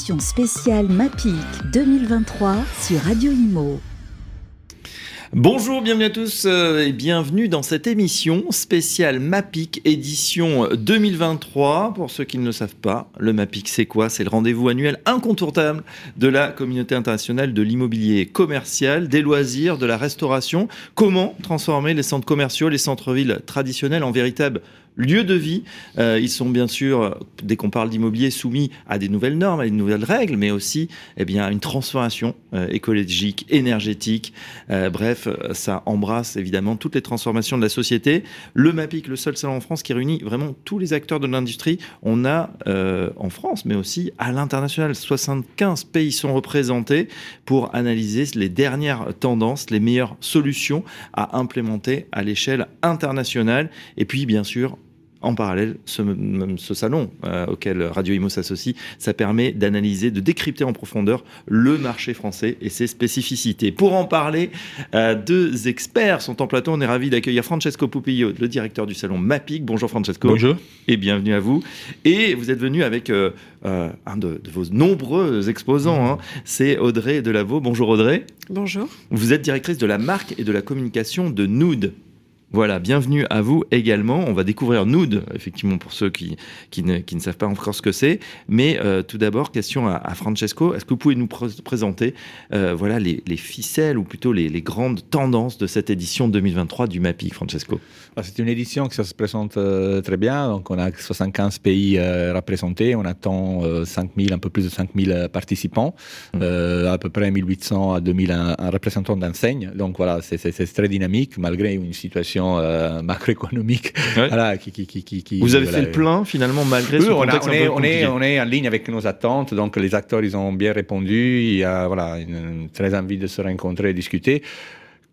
édition spéciale MAPIC 2023 sur Radio Imo. Bonjour, bienvenue à tous euh, et bienvenue dans cette émission spéciale MAPIC édition 2023. Pour ceux qui ne le savent pas, le MAPIC c'est quoi? C'est le rendez-vous annuel incontournable de la communauté internationale de l'immobilier commercial, des loisirs, de la restauration. Comment transformer les centres commerciaux, les centres-villes traditionnels en véritables lieu de vie. Euh, ils sont bien sûr, dès qu'on parle d'immobilier, soumis à des nouvelles normes, à des nouvelles règles, mais aussi eh bien, à une transformation euh, écologique, énergétique. Euh, bref, ça embrasse évidemment toutes les transformations de la société. Le MAPIC, le seul salon en France qui réunit vraiment tous les acteurs de l'industrie, on a en France, mais aussi à l'international, 75 pays sont représentés pour analyser les dernières tendances, les meilleures solutions à implémenter à l'échelle internationale. Et puis, bien sûr, en parallèle, ce, ce salon euh, auquel Radio Imo s'associe, ça permet d'analyser, de décrypter en profondeur le marché français et ses spécificités. Pour en parler, euh, deux experts sont en plateau. On est ravi d'accueillir Francesco Pupillo, le directeur du salon MAPIC. Bonjour Francesco. Bonjour. Et bienvenue à vous. Et vous êtes venu avec euh, un de, vos nombreux exposants, hein. c'est Audrey Delavaux. Bonjour Audrey. Bonjour. Vous êtes directrice de la marque et de la communication de Nood. Voilà, bienvenue à vous également. On va découvrir Nood, effectivement, pour ceux qui, qui, ne, qui ne savent pas encore ce que c'est. Mais euh, tout d'abord, question à, Francesco. Est-ce que vous pouvez nous présenter euh, voilà, les, les, ficelles ou plutôt les, les, grandes tendances de cette édition 2023 du MAPIC, Francesco? Ah, C'est une édition qui se présente euh, très bien. Donc, on a 75 pays représentés. On attend 5000, un peu plus de 5000 participants, mmh. à peu près 1800 à 2000 représentants d'enseignes. Donc, voilà, c'est très dynamique malgré une situation euh, macroéconomique. Vous avez fait le plein finalement malgré ce on, contexte on, est, on, est, on, est, en ligne avec nos attentes, donc les acteurs ils ont bien répondu, il y a voilà, une, très envie de se rencontrer et discuter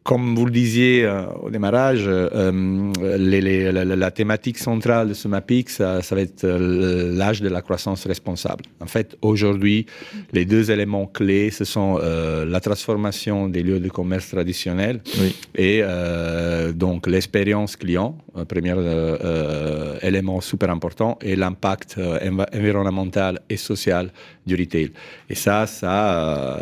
comme vous le disiez euh, au démarrage, euh, la, thématique centrale de ce MAPIC, ça, va être euh, l'âge de la croissance responsable. En fait, aujourd'hui, les deux éléments clés, ce sont la transformation des lieux de commerce traditionnels et donc l'expérience client, premier élément super important, et l'impact environnemental et social du retail. Et ça, ça,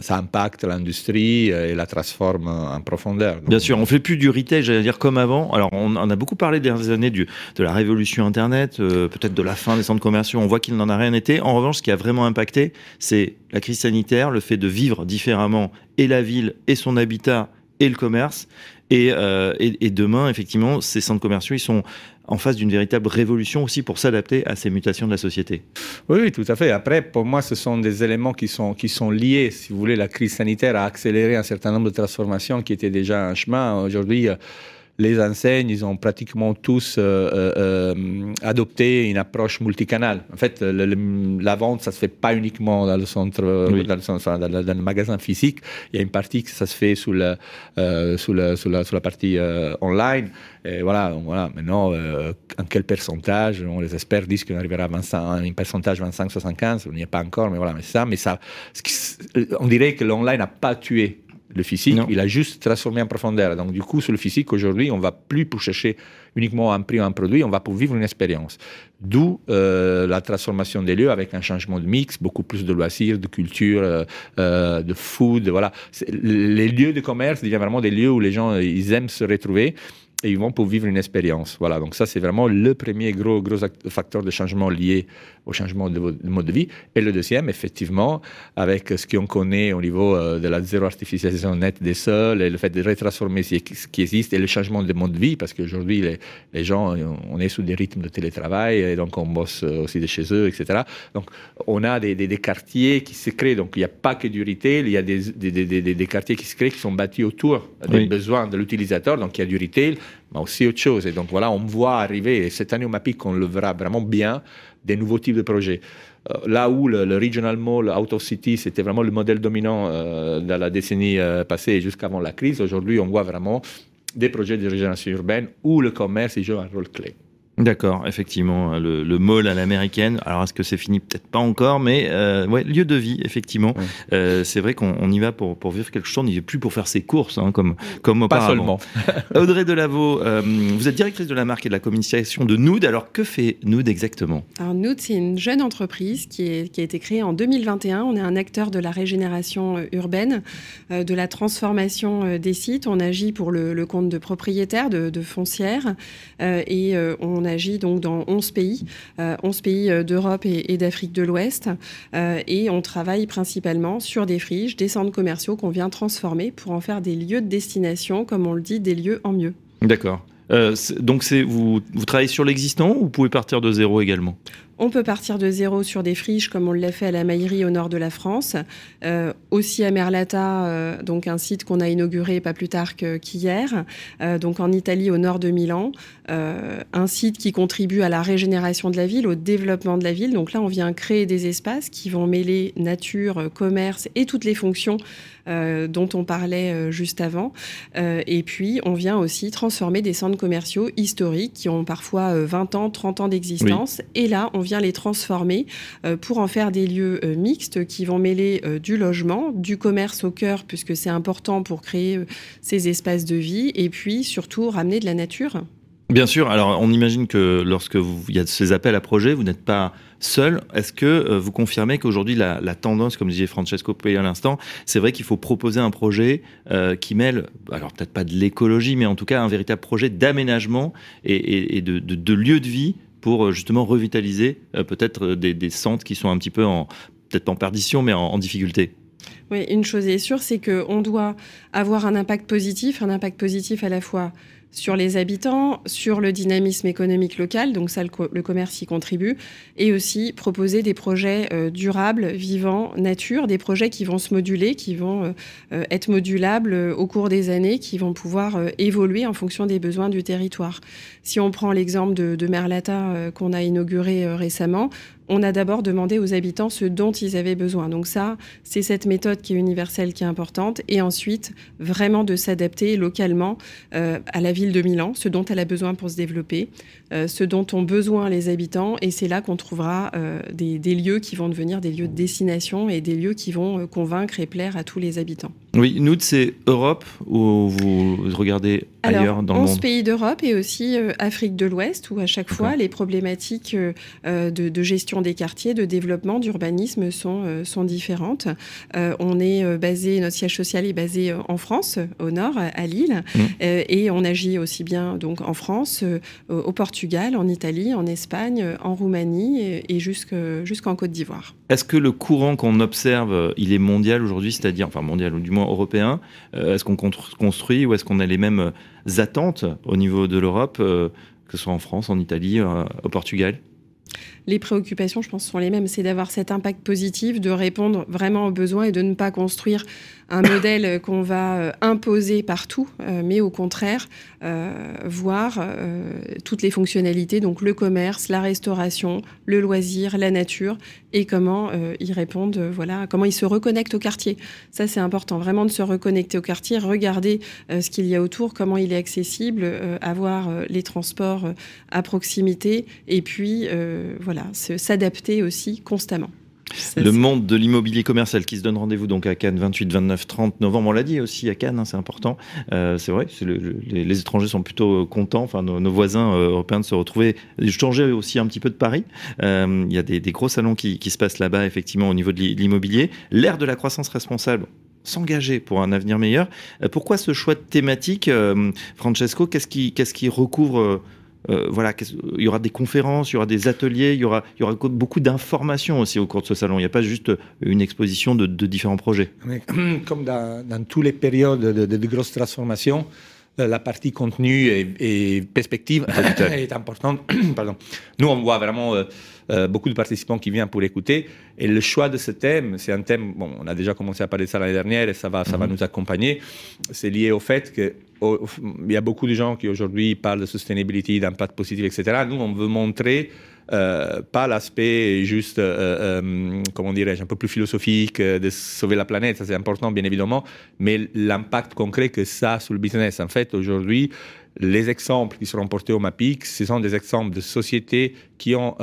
ça impacte l'industrie et la transforme profondeur. Bien sûr, on fait plus du retail, j'allais dire comme avant. Alors, on, a beaucoup parlé des années du, de la révolution Internet, euh, peut-être de la fin des centres commerciaux. On voit qu'il n'en a rien été. En revanche, ce qui a vraiment impacté, c'est la crise sanitaire, le fait de vivre différemment et la ville et son habitat et le commerce. Et, euh, et, demain, effectivement, ces centres commerciaux, ils sont en face d'une véritable révolution aussi pour s'adapter à ces mutations de la société. Oui, tout à fait. Après, pour moi, ce sont des éléments qui sont, qui sont liés. Si vous voulez, la crise sanitaire a accéléré un certain nombre de transformations qui étaient déjà en chemin. Aujourd'hui, les enseignes, ils ont pratiquement tous euh, euh, euh, adopté une approche multicanale. En fait, la vente, ça se fait pas uniquement dans le centre, dans, le, magasin physique. Il y a une partie que ça se fait sous, la, sous, la, sous, la, partie online. Et voilà, voilà. Maintenant, en quel pourcentage On les experts disent qu'on arrivera à un pourcentage 25-75. On n'y est pas encore, mais voilà. Mais ça, mais ça, on dirait que l'online n'a pas tué le physique, il a juste transformé en profondeur. Donc, du coup, sur le physique, aujourd'hui, on va plus pour chercher uniquement un prix ou un produit, on va pour vivre une expérience. D'où euh, la transformation des lieux avec un changement de mix, beaucoup plus de loisirs, de culture, euh, euh, de food. Voilà. Les lieux de commerce deviennent vraiment des lieux où les gens ils aiment se retrouver et ils vont pour vivre une expérience. Voilà, donc ça c'est vraiment le premier gros, gros facteur de changement lié au changement de, mode de vie. Et le deuxième, effectivement, avec ce qu'on connaît au niveau euh, de la zéro artificialisation nette des sols et le fait de retransformer ce qui existe et le changement de mode de vie, parce qu'aujourd'hui les, les, gens, on est sous des rythmes de télétravail et donc on bosse aussi de chez eux, etc. Donc on a des, des, quartiers qui se créent, donc il n'y a pas que du retail, il y a des, des, quartiers qui se créent qui sont bâtis autour des besoins de l'utilisateur, donc il y a du retail, mais aussi autre chose. Et donc voilà, on voit arriver, et cette année au MAPIC, on le verra vraiment bien, des nouveaux types de projets. Euh, là où le, regional mall out of city, c'était vraiment le modèle dominant euh, dans la décennie euh, passée jusqu'avant la crise, aujourd'hui, on voit vraiment des projets de régénération urbaine où le commerce joue un rôle clé. D'accord, effectivement, le, le, mall à l'américaine. Alors, est-ce que c'est fini? Peut-être pas encore, mais euh, ouais, lieu de vie, effectivement. Euh, c'est vrai qu'on y va pour, pour vivre quelque chose. On n'y va plus pour faire ses courses, hein, comme, comme auparavant. Pas seulement. Audrey Delaveau, euh, vous êtes directrice de la marque et de la communication de Nood. Alors, que fait Nood exactement? Alors, Nood, c'est une jeune entreprise qui, est, qui a été créée en 2021. On est un acteur de la régénération euh, urbaine, euh, de la transformation des sites. On agit pour le, le compte de propriétaires, de, de foncières, et on agit donc dans 11 pays, 11 pays d'Europe et, d'Afrique de l'Ouest. et on travaille principalement sur des friches, des centres commerciaux qu'on vient transformer pour en faire des lieux de destination, comme on le dit, des lieux en mieux. D'accord. Euh, donc vous, vous travaillez sur l'existant ou vous pouvez partir de zéro également? On peut partir de zéro sur des friches comme on l'a fait à la Maillerie au nord de la France, euh, aussi à Merlata, euh, donc un site qu'on a inauguré pas plus tard qu'hier, euh, donc en Italie au nord de Milan, un site qui contribue à la régénération de la ville, au développement de la ville. Donc là, on vient créer des espaces qui vont mêler nature, commerce et toutes les fonctions dont on parlait juste avant. Et puis, on vient aussi transformer des centres commerciaux historiques qui ont parfois 20 ans, 30 ans d'existence. Oui. Et là, on vient les transformer pour en faire des lieux mixtes qui vont mêler du logement, du commerce au cœur, puisque c'est important pour créer ces espaces de vie, et puis surtout ramener de la nature. Bien sûr. Alors, on imagine que lorsque il y a ces appels à projets, vous n'êtes pas seul. Est-ce que euh, vous confirmez qu'aujourd'hui, la, tendance, comme disait Francesco Pay à l'instant, c'est vrai qu'il faut proposer un projet euh, qui mêle, alors peut-être pas de l'écologie, mais en tout cas un véritable projet d'aménagement et de, de, de, lieu de vie pour euh, justement revitaliser euh, peut-être des, des, centres qui sont un petit peu en, peut-être pas en perdition, mais en difficulté. Oui, une chose est sûre, c'est qu'on doit avoir un impact positif, un impact positif à la fois sur les habitants, sur le dynamisme économique local, donc ça, le, co le commerce y contribue, et aussi proposer des projets euh, durables, vivants, nature, des projets qui vont se moduler, qui vont euh, euh être modulables au cours des années, qui vont pouvoir évoluer en fonction des besoins du territoire. Si on prend l'exemple de, de Merlata qu'on a inauguré récemment, on a d'abord demandé aux habitants ce dont ils avaient besoin. Donc ça, c'est cette méthode qui est universelle, qui est importante. Et ensuite, vraiment de s'adapter localement euh, à la ville de Milan, ce dont elle a besoin pour se développer, euh, ce dont ont besoin les habitants. Et c'est là qu'on trouvera euh, des, lieux qui vont devenir des lieux de destination et des lieux qui vont convaincre et plaire à tous les habitants. Oui, nous, c'est Europe ou vous regardez ailleurs dans le 11 monde pays d'Europe et aussi euh, Afrique de l'Ouest, où à chaque fois les problématiques euh, de, de, gestion des quartiers, de développement, d'urbanisme sont, euh, sont différentes. Euh, on est euh, basé, notre siège social est basé en France, au nord, à Lille, mmh. et on agit aussi bien donc en France, au Portugal, en Italie, en Espagne, en Roumanie et, et jusqu'en jusqu Côte d'Ivoire. Est-ce que le courant qu'on observe, il est mondial aujourd'hui, c'est-à-dire, enfin mondial ou du moins européen Est-ce qu'on construit ou est-ce qu'on a les mêmes attentes au niveau de l'Europe, euh, que ce soit en France, en Italie, euh, au Portugal? Les préoccupations, je pense, sont les mêmes. C'est d'avoir cet impact positif, de répondre vraiment aux besoins et de ne pas construire un modèle qu'on va euh, imposer partout, euh, mais au contraire, euh, voir toutes les fonctionnalités, donc le commerce, la restauration, le loisir, la nature, et comment ils répondent, voilà, comment ils se reconnectent au quartier. Ça, c'est important, vraiment de se reconnecter au quartier, regarder ce qu'il y a autour, comment il est accessible, avoir les transports à proximité, et puis, voilà, s'adapter aussi constamment. Ça, le monde de l'immobilier commercial qui se donne rendez-vous donc à Cannes 28, 29, 30 novembre. On l'a dit aussi à Cannes, hein, c'est important. Euh, c'est vrai, le, le, les, étrangers sont plutôt contents, enfin nos, nos voisins euh, européens de se retrouver. Je changeais aussi un petit peu de Paris. Euh, il y a des, des, gros salons qui, qui se passent là-bas effectivement au niveau de l'immobilier. L'ère de la croissance responsable s'engager pour un avenir meilleur. Euh, pourquoi ce choix de thématique, euh, Francesco Qu'est-ce qui, qu qui recouvre euh, voilà, il y aura des conférences, il y aura des ateliers, il y aura, y aura beaucoup d'informations aussi au cours de ce salon. Il n'y a pas juste une exposition de, différents projets. Comme dans, dans toutes les périodes de, grosses transformations, la partie contenu et, et perspective est importante. Pardon. Nous, on voit vraiment euh, euh, beaucoup de participants qui viennent pour écouter. Et le choix de ce thème, c'est un thème, bon, on a déjà commencé à parler de ça l'année dernière et ça va, ça mm -hmm. va mhm. nous accompagner. C'est lié au fait que oh, il y a beaucoup de gens qui aujourd'hui parlent de sustainability, d'impact positif, etc. Nous, on veut montrer euh, pas l'aspect juste, euh, euh, comment dirais-je, un peu plus philosophique de sauver la planète, ça c'est important bien évidemment, mais l'impact concret que ça a sur le business. En fait, aujourd'hui, les exemples qui seront portés au MAPIC, ce sont des exemples de sociétés qui ont,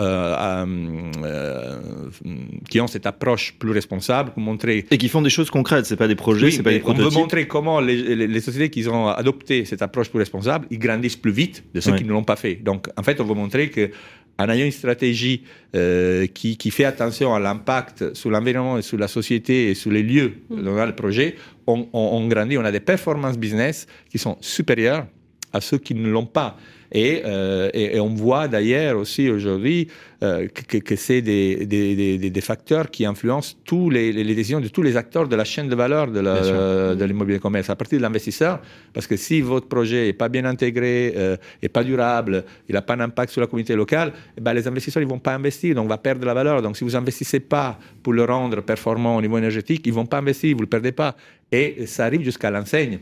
qui ont cette approche plus responsable pour montrer... Et qui font des choses concrètes, ce pas des projets, c'est pas des prototypes. On veut montrer comment les, sociétés qui ont adopté cette approche plus responsable, ils grandissent plus vite de ceux qui ne l'ont pas fait. Donc, en fait, on veut montrer que en ayant une stratégie euh, qui, qui, fait attention à l'impact sur l'environnement et sur la société et sur les lieux mm. dans le projet, on, on, on grandit, on a des performances business qui sont supérieures à ceux qui ne l'ont pas. Euh, et, et, on voit d'ailleurs aussi aujourd'hui euh, que, que c'est des, des, des, facteurs qui influencent tous les, les, décisions de tous les acteurs de la chaîne de valeur de l'immobilier commerce, à partir de l'investisseur, parce que si votre projet n'est pas bien intégré, euh, et pas durable, il n'a pas d'impact sur la communauté locale, eh ben, les investisseurs ne vont pas investir, donc on va perdre la valeur. Donc si vous investissez pas pour le rendre performant au niveau énergétique, ils vont pas investir, vous ne le perdez pas. Et ça arrive jusqu'à l'enseigne.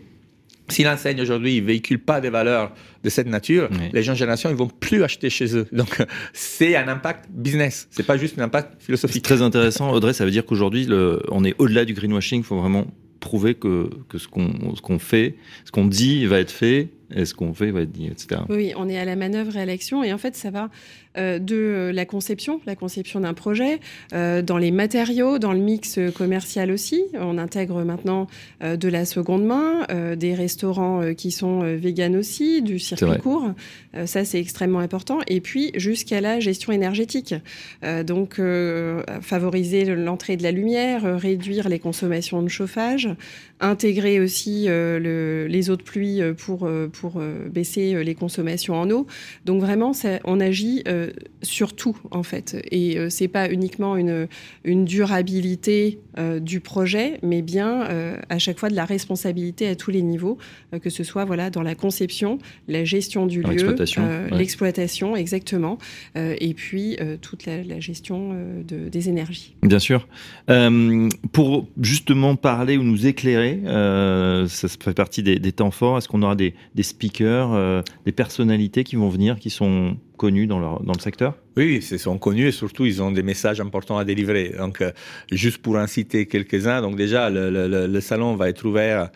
Si l'enseigne aujourd'hui ne véhicule pas des valeurs de cette nature, les jeunes générations ils vont plus acheter chez eux. Donc c'est un impact business, c'est pas juste un impact philosophique. Très intéressant, Audrey. Ça veut dire qu'aujourd'hui on est au-delà du greenwashing. Il faut vraiment prouver que, que ce qu'on fait, ce qu'on dit va être fait, et ce qu'on fait va être dit, etc. Oui, on est à la manœuvre et à l'action, et en fait ça va de la conception, la conception d'un projet, euh, dans les matériaux, dans le mix commercial aussi. On intègre maintenant euh, de la seconde main, des restaurants qui sont véganes aussi, du circuit court. ça, c'est extrêmement important. Et puis, jusqu'à la gestion énergétique. donc, favoriser l'entrée de la lumière, réduire les consommations de chauffage, intégrer aussi les eaux de pluie pour, pour baisser les consommations en eau. Donc, vraiment, ça, on agit sur tout en fait. Et euh, c'est pas uniquement une, une durabilité euh, du projet, mais bien euh, à chaque fois de la responsabilité à tous les niveaux, que ce soit voilà dans la conception, la gestion du lieu, l'exploitation, exactement, et puis toute la, gestion de, des énergies. Bien sûr. pour justement parler ou nous éclairer, ça fait partie des, des temps forts. Est-ce qu'on aura des, des speakers, des personnalités qui vont venir, qui sont connus dans, le secteur? Oui, ils sont connus et surtout ils ont des messages importants à délivrer. Donc, euh, juste pour en citer quelques-uns, donc déjà le salon va être ouvert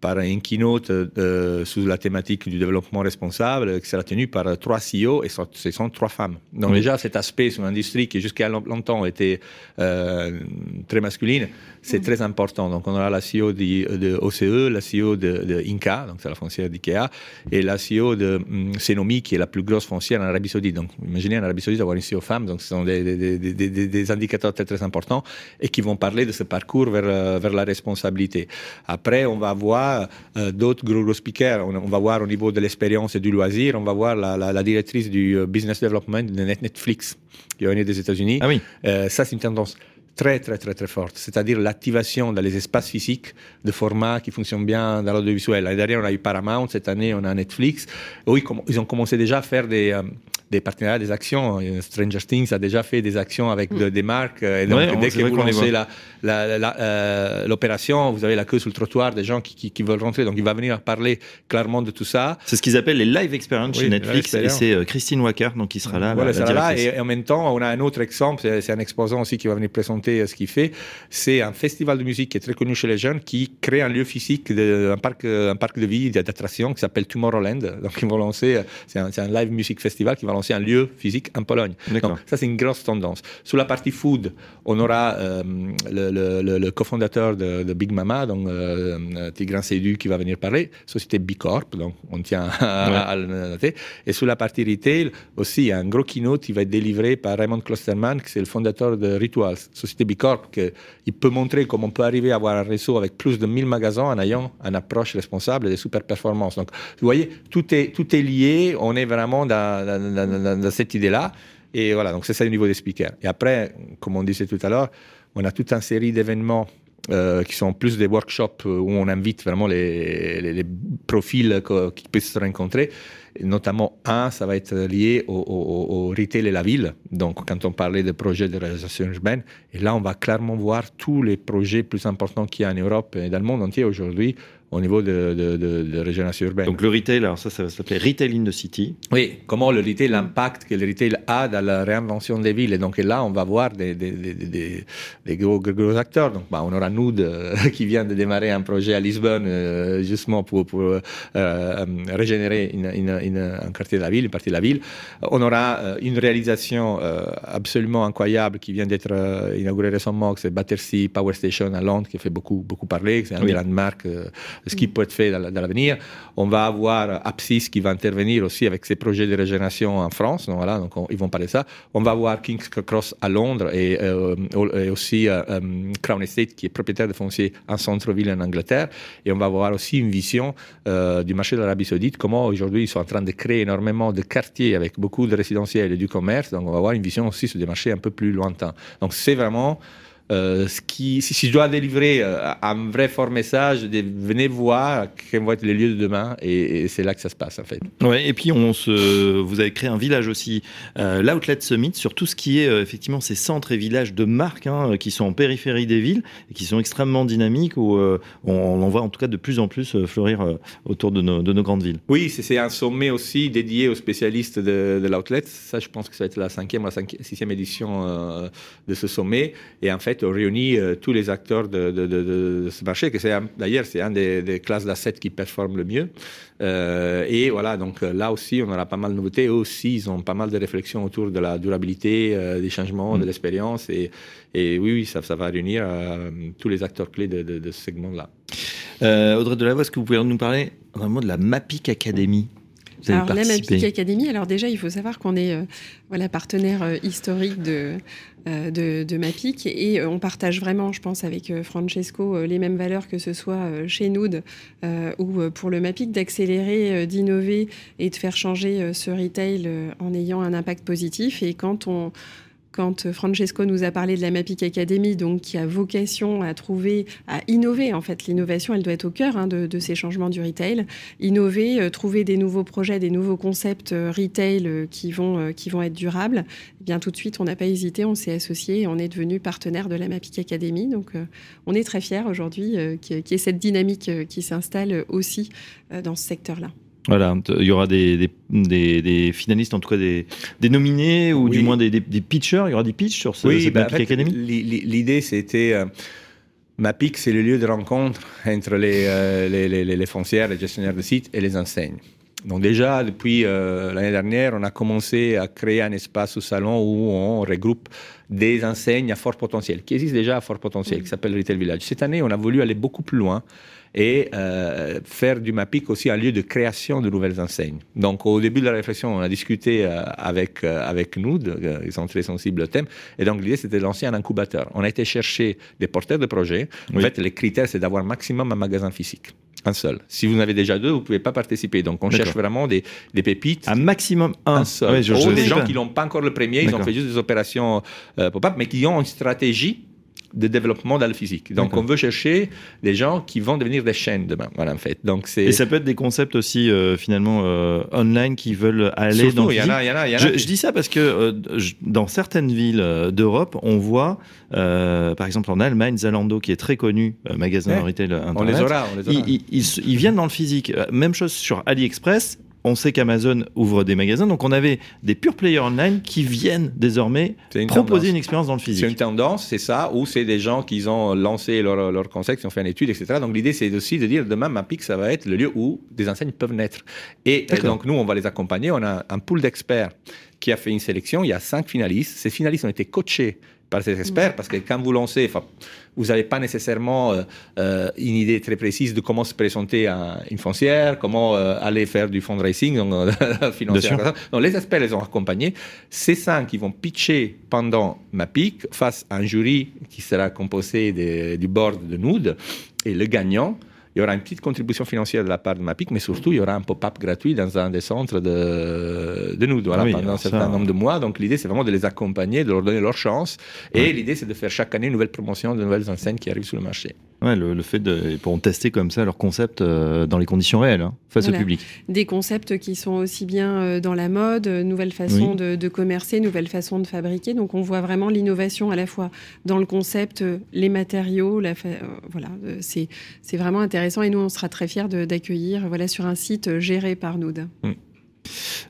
par un keynote euh, sous la thématique du développement responsable qui sera tenu par trois CEO et ce sont trois femmes. Donc déjà cet aspect sur l'industrie qui jusqu'à longtemps était euh, très masculine, c'est très important. Donc on aura la CEO de, de OCE, la CEO de, de Inca, donc c'est la foncière d'IKEA, et la CEO de Senomi qui est la plus grosse foncière en Arabie Saoudite. Donc imaginez en Arabie Saoudite avoir une CEO femme, donc ce sont des, des, des, des, indicateurs très très importants et qui vont parler de ce parcours vers, vers la responsabilité. Après on va voir euh, d'autres gros, gros speakers. On, va voir au niveau de l'expérience et du loisir, on va voir la, la, la, directrice du euh, business development de Netflix qui est venue des États-Unis. Ah oui. Euh, ça, c'est une tendance très, très, très, très forte. C'est-à-dire l'activation dans les espaces physiques de formats qui fonctionnent bien dans l'audiovisuel. L'année dernière, on a eu Paramount. Cette année, on a Netflix. Oui, ils ont commencé déjà à faire des, des partenariats, des actions. Stranger Things a déjà fait des actions avec des marques. Et donc, dès que vous lancez euh, l'opération, vous avez la queue sur le trottoir des gens qui, qui, veulent rentrer. Donc, il va venir parler clairement de tout ça. C'est ce qu'ils appellent les live experience chez Netflix. Et c'est euh, Christine Wacker donc, qui sera là. Voilà, sera là. Et, en même temps, on a un autre exemple. C'est un exposant aussi qui va venir présenter euh, ce qu'il fait. C'est un festival de musique qui est très connu chez les jeunes qui crée un lieu physique, de, un, parc, un parc de vie, d'attraction qui s'appelle Tomorrowland. Donc, ils vont lancer, c'est un, un, live music festival qui va lancer un lieu physique en Pologne. Donc, ça, c'est une grosse tendance. Sur la partie food, on aura euh, le, le, le, cofondateur de, de, Big Mama, donc euh, Tigran Seydu, qui va venir parler, société B Corp, donc on tient à, le noter. Et sur la partie retail, aussi, il y a un gros keynote qui va être délivré par Raymond Klosterman, qui est le fondateur de Rituals, société B Corp, qui peut montrer comment on peut arriver à avoir un réseau avec plus de 1000 magasins en ayant une approche responsable et des super performances. Donc, vous voyez, tout est, tout est lié. On est vraiment dans, dans, dans dans, cette idée-là. Et voilà, donc c'est ça au niveau des speakers. Et après, comme on disait tout à l'heure, on a toute une série d'événements euh, qui sont plus des workshops où on invite vraiment les, profils qui peuvent se rencontrer. Notamment, un, ça va être lié au, au, au, retail et la ville. Donc, quand on parlait de projets de réalisation urbaine, et là, on va clairement voir tous les projets plus importants qu'il y a en Europe et dans le monde entier aujourd'hui au niveau de, de, de, de, régénération urbaine. Donc le retail, alors ça, ça va s'appeler Retail in the City. Oui, comment le retail, l'impact que le retail a dans la réinvention des villes. Et donc là, on va voir des, des, des, des gros, gros, acteurs. Donc bah, on aura nous qui vient de démarrer un projet à Lisbonne, euh, justement pour, pour régénérer un quartier de la ville, une partie de la ville. On aura une réalisation absolument incroyable qui vient d'être inaugurée récemment, c'est Battersea Power Station à Londres, qui fait beaucoup, beaucoup parler. C'est un des landmarks ce qui peut être fait dans, l'avenir. On va avoir Apsis qui va intervenir aussi avec ses projets de régénération en France. Donc, voilà, donc ils vont parler de ça. On va voir King's Cross à Londres et, aussi Crown Estate qui est propriétaire de fonciers en centre-ville en Angleterre. Et on va avoir aussi une vision euh, du marché de l'Arabie Saoudite, comment aujourd'hui ils sont en train de créer énormément de quartiers avec beaucoup de résidentiels et du commerce. Donc on va avoir une vision aussi sur des marchés un peu plus lointains. Donc c'est vraiment euh, ce qui, si, je dois délivrer euh, un vrai fort message, venez voir quels vont être les lieux de demain, et, c'est là que ça se passe en fait. Ouais, et puis on se, vous avez créé un village aussi, euh, l'Outlet Summit, sur tout ce qui est euh, effectivement ces centres et villages de marques hein, qui sont en périphérie des villes et qui sont extrêmement dynamiques, où on, on, en voit en tout cas de plus en plus fleurir autour de nos, de nos, grandes villes. Oui, c'est un sommet aussi dédié aux spécialistes de, de l'Outlet. Ça, je pense que ça va être la cinquième ou la sixième édition de ce sommet. Et en fait, réunit euh, tous les acteurs de, ce marché, que c'est d'ailleurs c'est un des, classes d'assets qui performent le mieux. Euh, et voilà, donc euh, là aussi, on aura pas mal de nouveautés. Eux aussi, ils ont pas mal de réflexions autour de la durabilité, des changements, de mm. l'expérience. Et, et, oui, oui, ça, ça va réunir tous les acteurs clés de, ce segment-là. Audrey Delavoye, est-ce que vous pouvez nous parler vraiment de la MAPIC Academy? Alors, la MAPIC Academy, alors déjà, il faut savoir qu'on est voilà, partenaire historique de, euh, de, MAPIC et euh, on partage vraiment, je pense, avec euh, Francesco les mêmes valeurs que ce soit chez Nood ou pour le MAPIC, d'accélérer, d'innover et de faire changer ce retail en ayant un impact positif. Et quand on quand Francesco nous a parlé de la Mapic Academy, donc qui a vocation à trouver, à innover. En fait, l'innovation, elle doit être au cœur hein, de, ces changements du retail. Innover, euh, trouver des nouveaux projets, des nouveaux concepts euh, retail euh, qui vont qui vont être durables. Eh bien, tout de suite, on n'a pas hésité, on s'est associé et on est devenu partenaire de la Mapic Academy. Donc, on est très fiers aujourd'hui qu'il y ait cette dynamique qui s'installe aussi dans ce secteur-là. Voilà, il y aura des, des, finalistes, en tout cas des, nominés, ou du moins des, pitchers. Il y aura des pitchs sur ce, oui, cette bah, Academy? L'idée, c'était. Euh, MAPIC, c'est le lieu de rencontre entre euh, les, les, foncières, les gestionnaires de sites et les enseignes. Donc déjà, depuis euh, l'année dernière, on a commencé à créer un espace au salon où on regroupe des enseignes à fort potentiel, qui existent déjà à fort potentiel, qui s'appelle Retail Village. Cette année, on a voulu aller beaucoup plus loin et euh, faire du MAPIC aussi un lieu de création de nouvelles enseignes. Donc au début de la réflexion, on a discuté euh, avec, euh, avec Nood, ils sont très sensibles au thème, et donc l'idée c'était de lancer un incubateur. On a été chercher des porteurs de projets. En fait, les critères c'est d'avoir maximum un magasin physique. Un seul. Si vous en avez déjà deux, vous ne pouvez pas participer. Donc, on cherche vraiment des, des, pépites. Un maximum un. seul. Ou des gens qui n'ont pas encore le premier, ils ont fait juste des opérations pop-up, mais qui ont une stratégie de développement dans le physique. Donc, on veut chercher des gens qui vont devenir des chaînes demain. Voilà, en fait. Donc, c'est... Et ça peut être des concepts aussi, euh, finalement, euh, online qui veulent aller dans le y en a, y en a, y en a je, je, dis ça parce que euh, dans certaines villes d'Europe, on voit, par exemple, en Allemagne, Zalando, qui est très connu, magasin retail internet. On les aura, on les aura. Ils, ils, ils viennent dans le physique. Même chose sur AliExpress on sait qu'Amazon ouvre des magasins, donc on avait des pure players online qui viennent désormais proposer une expérience dans le physique. C'est une tendance, c'est ça, ou c'est des gens qui ont lancé leur, concept, qui ont fait une étude, etc. Donc l'idée, c'est aussi de dire demain, Mapic, ça va être le lieu où des enseignes peuvent naître. Et donc nous, on va les accompagner. On a un pool d'experts qui a fait une sélection. Il y a cinq finalistes. Ces finalistes ont été coachés par ces experts, parce que quand vous lancez, vous n'avez pas nécessairement euh, euh, une idée très précise de comment se présenter à une foncière, comment euh, aller faire du fundraising donc, financier. Donc les experts les ont accompagnés. Ces cinq qui vont pitcher pendant ma pique face à un jury qui sera composé du board de Nude et le gagnant il y aura une petite contribution financière de la part de MAPIC, mais surtout, il y aura un pop-up gratuit dans un des centres de, de nous voilà, pendant un certain nombre de mois. Donc, l'idée, c'est vraiment de les accompagner, de leur donner leur chance. Et l'idée, c'est de faire chaque année une nouvelle promotion de nouvelles enseignes qui arrivent sur le marché. Ouais, le, fait de pourront tester comme ça leur concept euh, dans les conditions réelles hein, face au public. Des concepts qui sont aussi bien euh, dans la mode, euh, nouvelles façons de, de, commercer, nouvelles façons de fabriquer. Donc on voit vraiment l'innovation à la fois dans le concept, les matériaux, la voilà, c'est c'est vraiment intéressant et nous on sera très fiers d'accueillir voilà sur un site géré par Nood. Mm.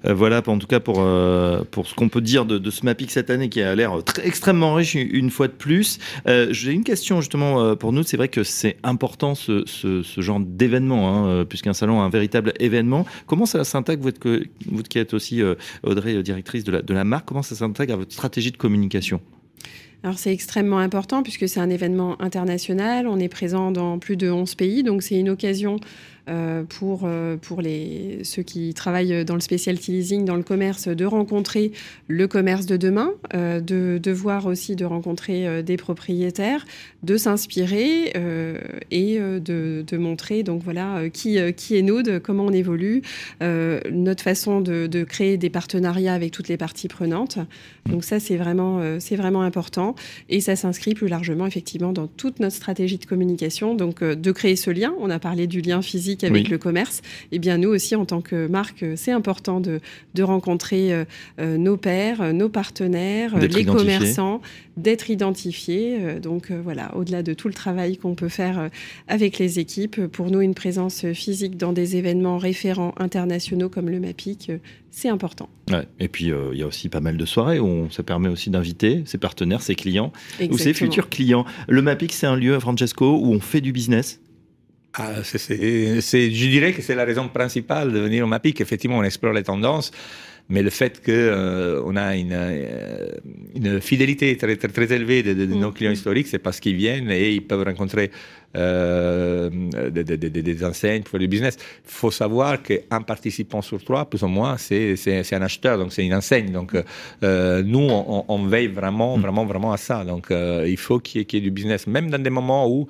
Euh, voilà, en tout cas pour, euh, pour ce qu'on peut dire de, ce MAPIC cette année qui a l'air extrêmement riche une fois de plus. Euh, j'ai une question justement pour nous. C'est vrai que c'est important ce, ce, genre d'événement, hein, puisqu'un salon est un véritable événement. Comment ça s'intègre, vous, vous, qui êtes aussi Audrey, directrice de la, de la marque, comment ça s'intègre à votre stratégie de communication? Alors c'est extrêmement important puisque c'est un événement international, on est présent dans plus de 11 pays, donc c'est une occasion pour, euh, pour les, ceux qui travaillent dans le specialty leasing, dans le commerce, de rencontrer le commerce de demain, euh, de, de, voir aussi de rencontrer des propriétaires, de s'inspirer et de, de, montrer donc voilà qui, qui est Node, comment on évolue, notre façon de, de, créer des partenariats avec toutes les parties prenantes. Donc ça c'est vraiment, c'est vraiment important et ça s'inscrit plus largement effectivement dans toute notre stratégie de communication. Donc de créer ce lien, on a parlé du lien physique avec le commerce, eh bien nous aussi en tant que marque, c'est important de, de rencontrer euh, euh, nos pairs, nos partenaires, les commerçants, d'être identifiés. Euh, donc voilà, au-delà de tout le travail qu'on peut faire avec les équipes, pour nous une présence physique dans des événements référents internationaux comme le MAPIC, c'est important. Et puis, il y a aussi pas mal de soirées où ça permet aussi d'inviter ses partenaires, ses clients ou ses futurs clients. Le MAPIC, c'est un lieu, Francesco, où on fait du business ah, je dirais que c'est la raison principale de venir au MAPIC. Effectivement, on explore les tendances, mais le fait qu'on euh, a une, euh, une, fidélité très, très, très élevée de, nos mm. clients historiques, c'est parce qu'ils viennent et ils peuvent rencontrer euh, des, des, des, enseignes pour faire du business. Il faut savoir qu'un participant sur trois, plus ou moins, c'est un acheteur, donc c'est une enseigne. Donc nous, on, veille vraiment, mm. vraiment, vraiment à ça. Donc il faut qu'il y, ait du business, même dans des moments où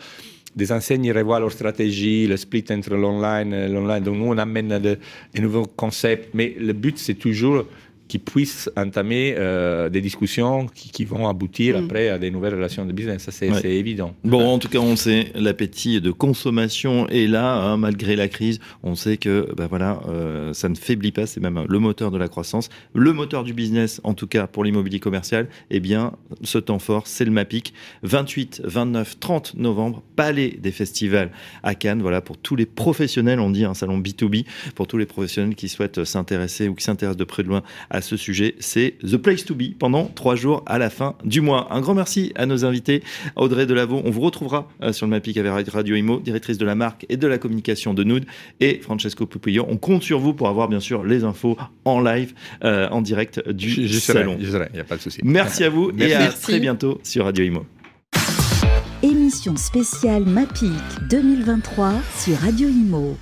des enseignes revoient leur stratégie, le split entre l'online et l'online. Donc nous, on amène des nouveaux concepts, mais le but, c'est toujours qui puissent entamer euh, des discussions qui, vont aboutir mm. après à des nouvelles relations de business. Ça, c'est évident. Bon, en tout cas, on sait, l'appétit de consommation est là, hein, malgré la crise. On sait que bah, voilà, euh, ça ne faiblit pas, c'est même le moteur de la croissance. Le moteur du business, en tout cas pour l'immobilier commercial, eh bien, ce temps fort, c'est le MAPIC. 28, 29, 30 novembre, Palais des festivals à Cannes. Voilà, pour tous les professionnels, on dit un salon B2B, pour tous les professionnels qui souhaitent s'intéresser ou qui s'intéressent de près de loin à ce sujet. C'est The Place to Be pendant trois jours à la fin du mois. Un grand merci à nos invités. Audrey Delavaux, on vous retrouvera euh, sur le Mapic avec Radio Imo, directrice de la marque et de la communication de Nude. Et Francesco Pupillo, on compte sur vous pour avoir bien sûr les infos en live, euh, en direct du salon. il n'y a pas de souci. Merci à vous et à très bientôt sur Radio Imo. Émission spéciale MAPIC 2023 sur Radio Imo.